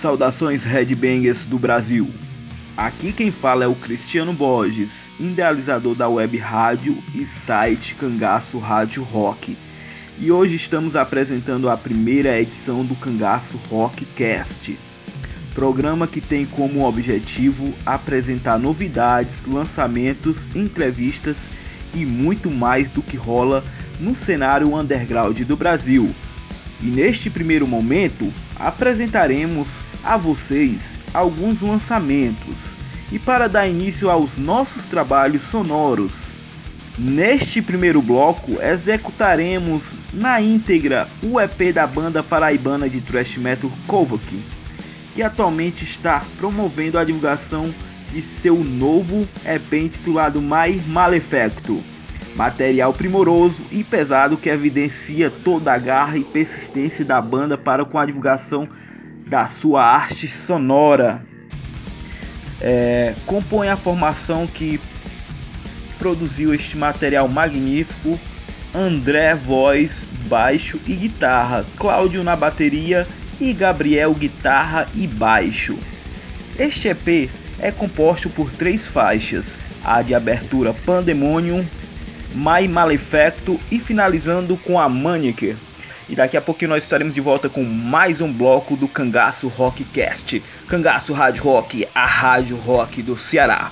Saudações Headbangers do Brasil. Aqui quem fala é o Cristiano Borges, idealizador da web rádio e site Cangaço Rádio Rock. E hoje estamos apresentando a primeira edição do Cangaço Rockcast, programa que tem como objetivo apresentar novidades, lançamentos, entrevistas e muito mais do que rola no cenário underground do Brasil. E neste primeiro momento apresentaremos a vocês alguns lançamentos e para dar início aos nossos trabalhos sonoros. Neste primeiro bloco executaremos na íntegra o EP da banda paraibana de thrash metal Kovac, que atualmente está promovendo a divulgação de seu novo EP intitulado My Malefacto. Material primoroso e pesado que evidencia toda a garra e persistência da banda para com a divulgação da sua arte sonora. É, compõe a formação que produziu este material magnífico: André, voz, baixo e guitarra, Cláudio na bateria e Gabriel, guitarra e baixo. Este EP é composto por três faixas: a de abertura Pandemonium, My Malefacto e finalizando com a Maniac. E daqui a pouquinho nós estaremos de volta com mais um bloco do Cangaço Rockcast. Cangaço Rádio Rock, a rádio rock do Ceará.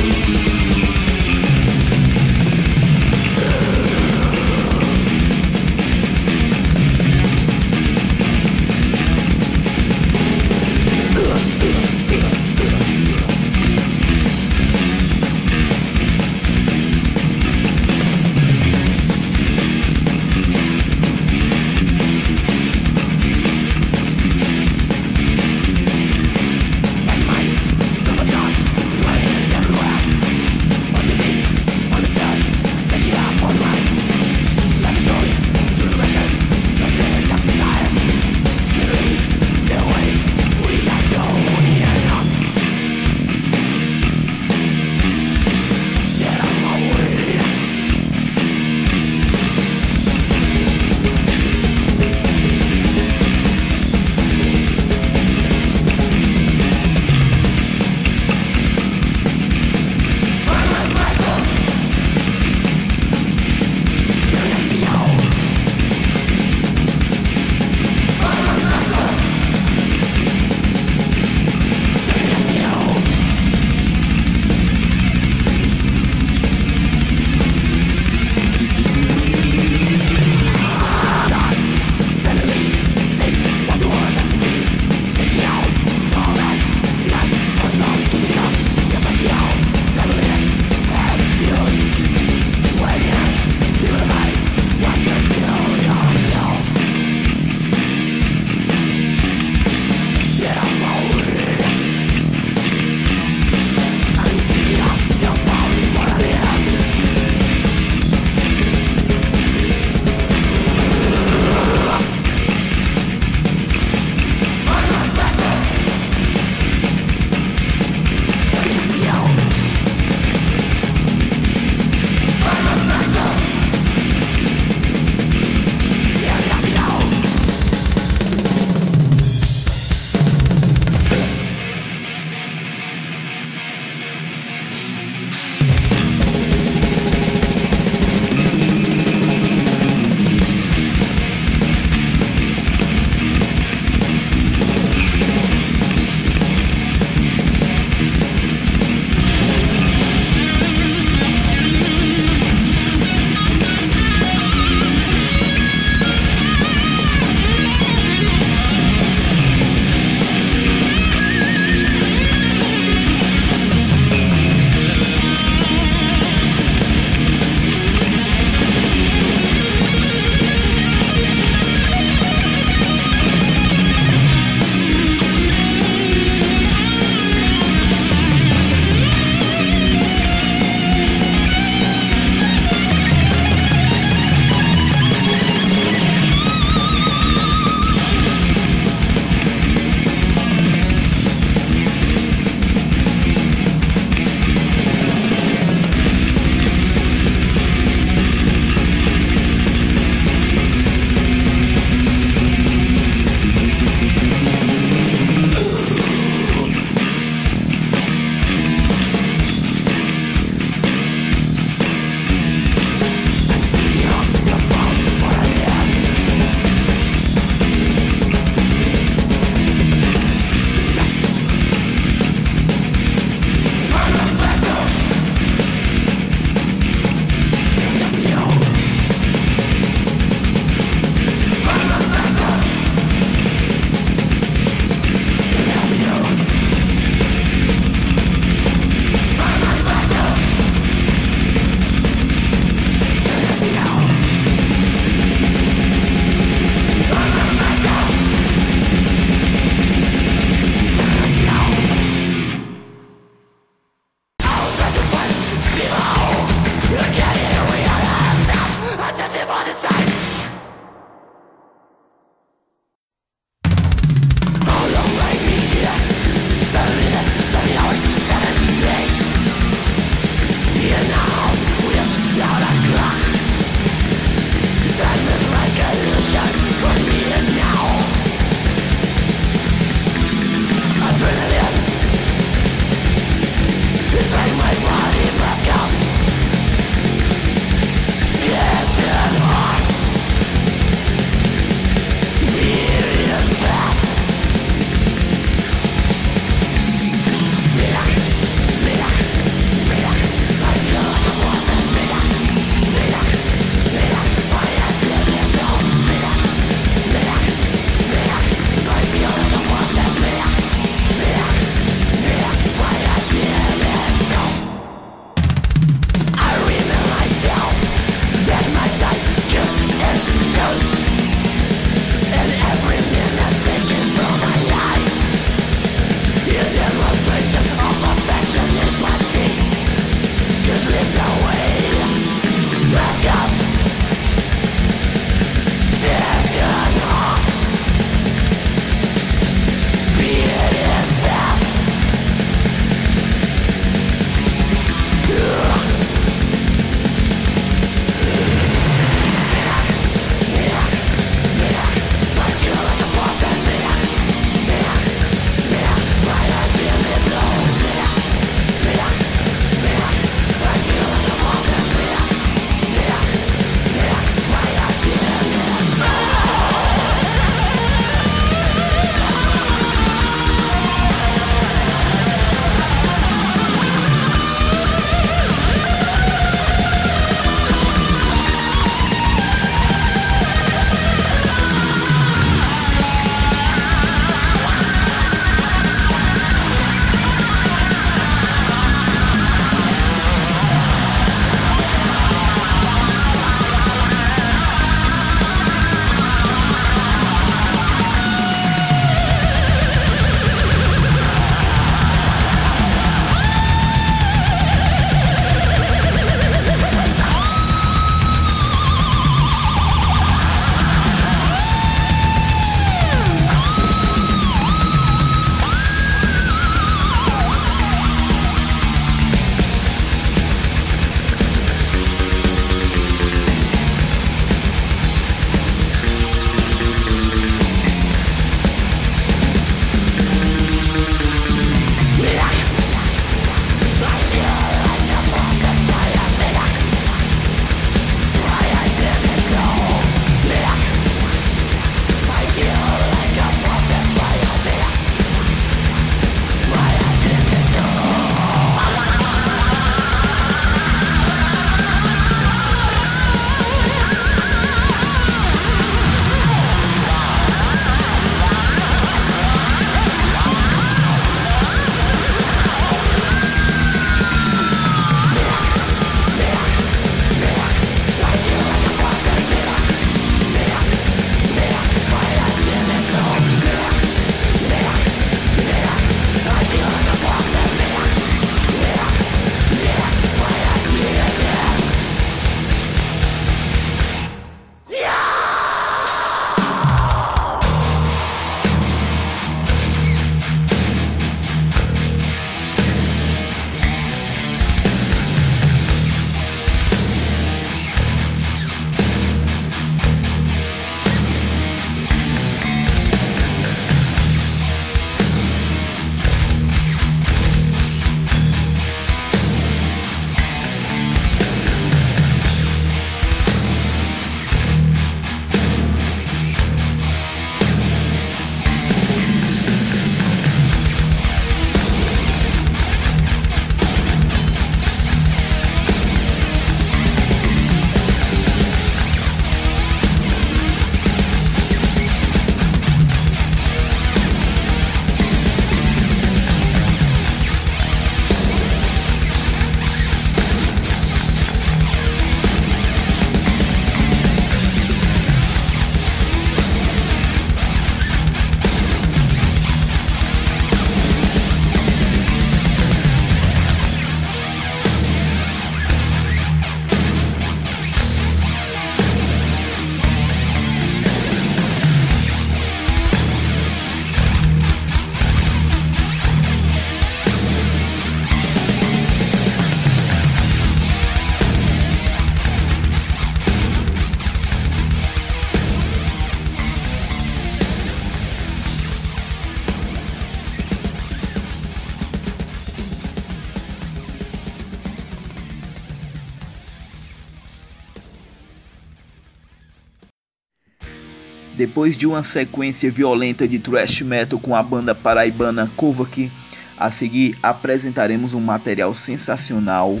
Depois de uma sequência violenta de thrash metal com a banda paraibana Kovac, a seguir apresentaremos um material sensacional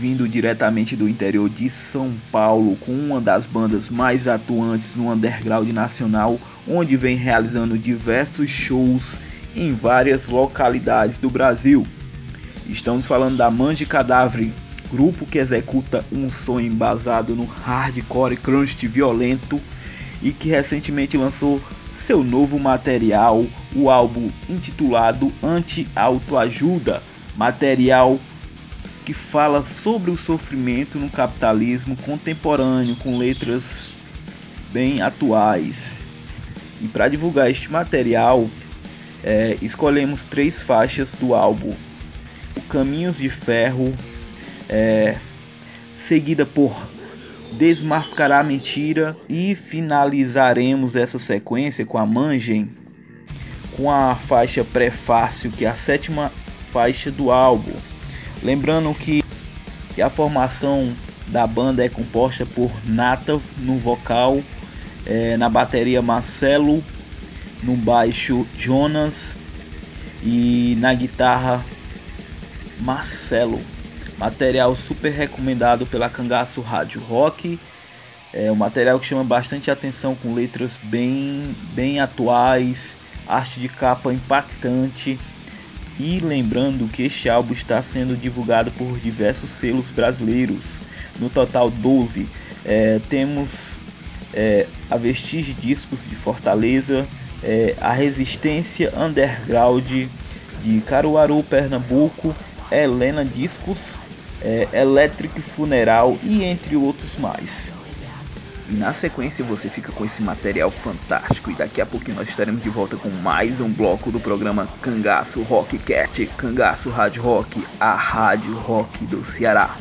vindo diretamente do interior de São Paulo com uma das bandas mais atuantes no underground nacional, onde vem realizando diversos shows em várias localidades do Brasil. Estamos falando da Mange Cadáver, grupo que executa um som embasado no hardcore crunch violento e que recentemente lançou seu novo material, o álbum intitulado Anti-Autoajuda, material que fala sobre o sofrimento no capitalismo contemporâneo com letras bem atuais. E para divulgar este material, é, escolhemos três faixas do álbum: O Caminhos de Ferro, é, seguida por desmascarar a mentira e finalizaremos essa sequência com a Mangem com a faixa prefácio que é a sétima faixa do álbum. Lembrando que, que a formação da banda é composta por Nata no vocal, é, na bateria Marcelo, no baixo Jonas e na guitarra Marcelo. Material super recomendado pela Cangaço Rádio Rock. É um material que chama bastante atenção com letras bem, bem atuais, arte de capa impactante. E lembrando que este álbum está sendo divulgado por diversos selos brasileiros, no total 12. É, temos é, a Vestige Discos de Fortaleza, é, a Resistência Underground de Caruaru, Pernambuco, Helena Discos é, Electric Funeral e entre outros mais. E na sequência você fica com esse material fantástico e daqui a pouquinho nós estaremos de volta com mais um bloco do programa Cangaço Rockcast, Cangaço Rádio Rock, a rádio rock do Ceará.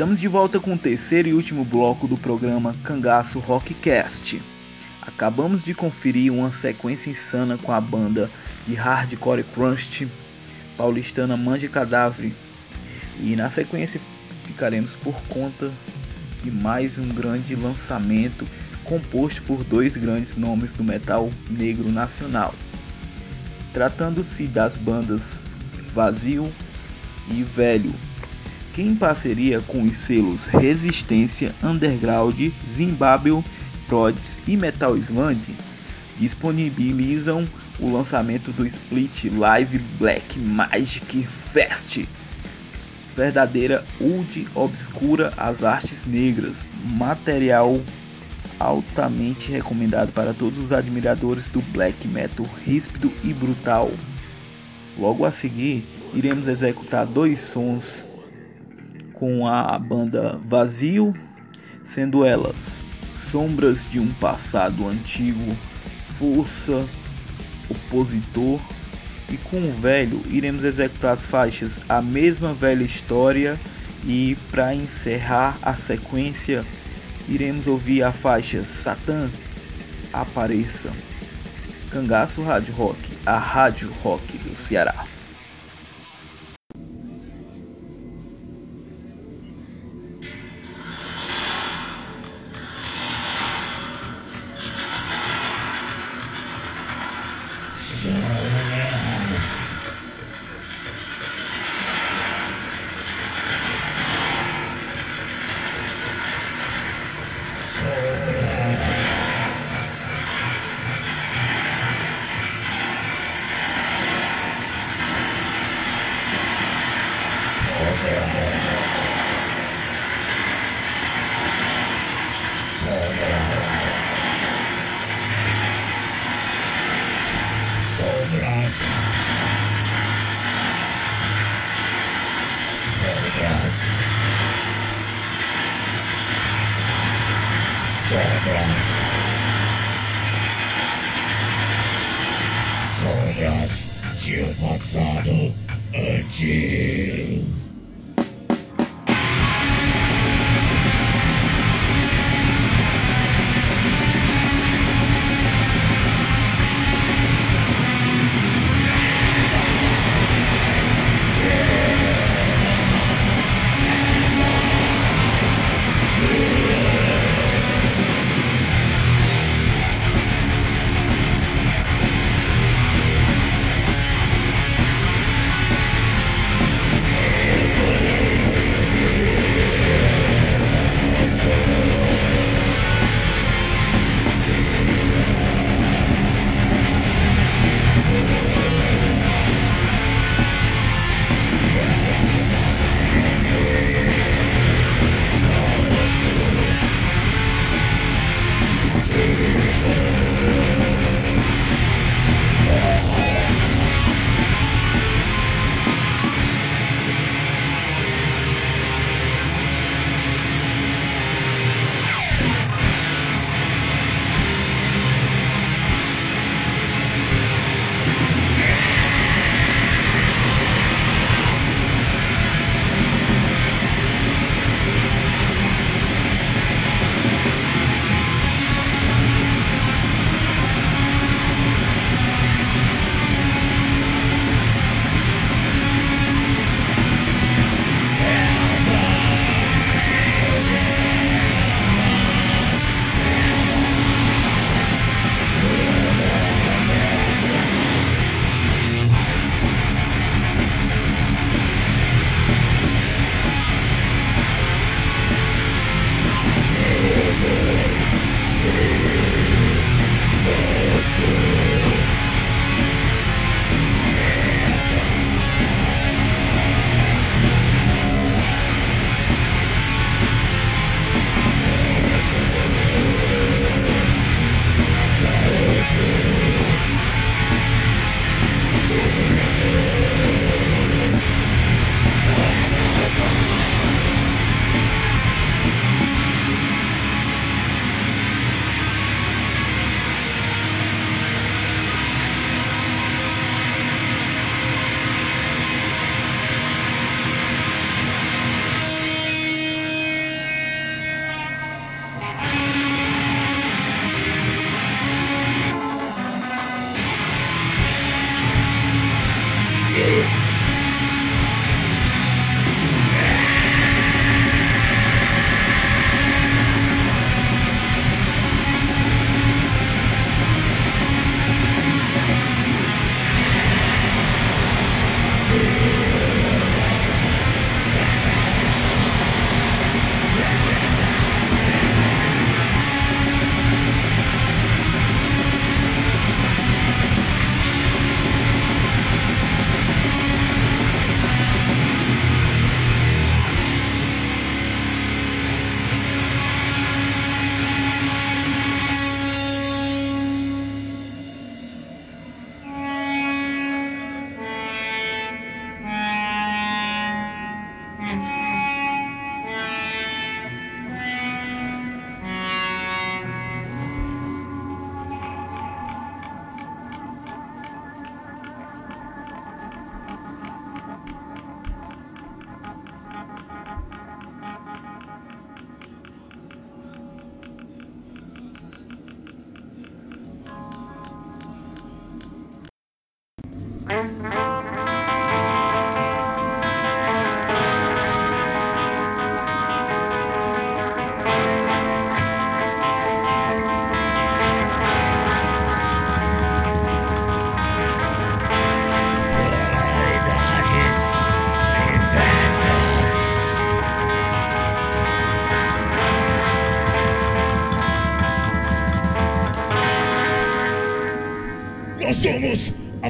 Estamos de volta com o terceiro e último bloco do programa Cangaço Rockcast. Acabamos de conferir uma sequência insana com a banda de hardcore crunch paulistana Mande Cadáver e na sequência ficaremos por conta de mais um grande lançamento composto por dois grandes nomes do metal negro nacional. Tratando-se das bandas Vazio e Velho, que em parceria com os selos Resistência Underground, Zimbabwe, Prods e Metal Sland disponibilizam o lançamento do Split Live Black Magic Fest. Verdadeira old obscura às artes negras, material altamente recomendado para todos os admiradores do black metal ríspido e brutal. Logo a seguir, iremos executar dois sons com a banda Vazio, sendo elas Sombras de um Passado Antigo, Força, Opositor e com o velho iremos executar as faixas A Mesma Velha História e para encerrar a sequência iremos ouvir a faixa Satã Apareça. Cangaço Rádio Rock, a rádio rock do Ceará. você.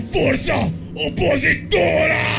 Força opositora!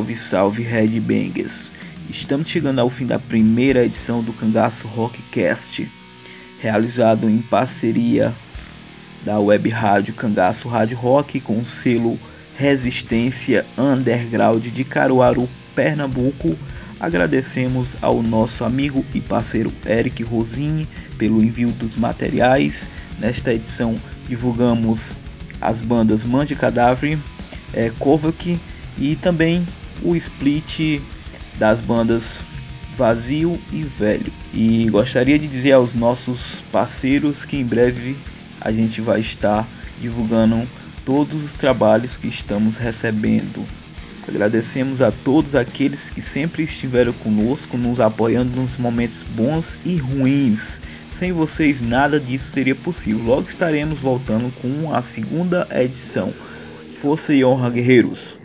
Salve, salve Red Bangers! Estamos chegando ao fim da primeira edição do Cangaço Rockcast, realizado em parceria da web rádio Cangaço Rádio Rock com o selo Resistência Underground de Caruaru, Pernambuco. Agradecemos ao nosso amigo e parceiro Eric Rosini pelo envio dos materiais. Nesta edição divulgamos as bandas Mande Cadáver, é, Kovac e também o split das bandas Vazio e Velho. E gostaria de dizer aos nossos parceiros que em breve a gente vai estar divulgando todos os trabalhos que estamos recebendo. Agradecemos a todos aqueles que sempre estiveram conosco, nos apoiando nos momentos bons e ruins. Sem vocês nada disso seria possível. Logo estaremos voltando com a segunda edição. Força e honra, guerreiros!